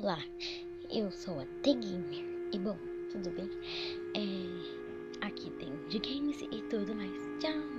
Olá! Eu sou a T-Gamer. E bom, tudo bem? É, aqui tem de games e tudo mais. tchau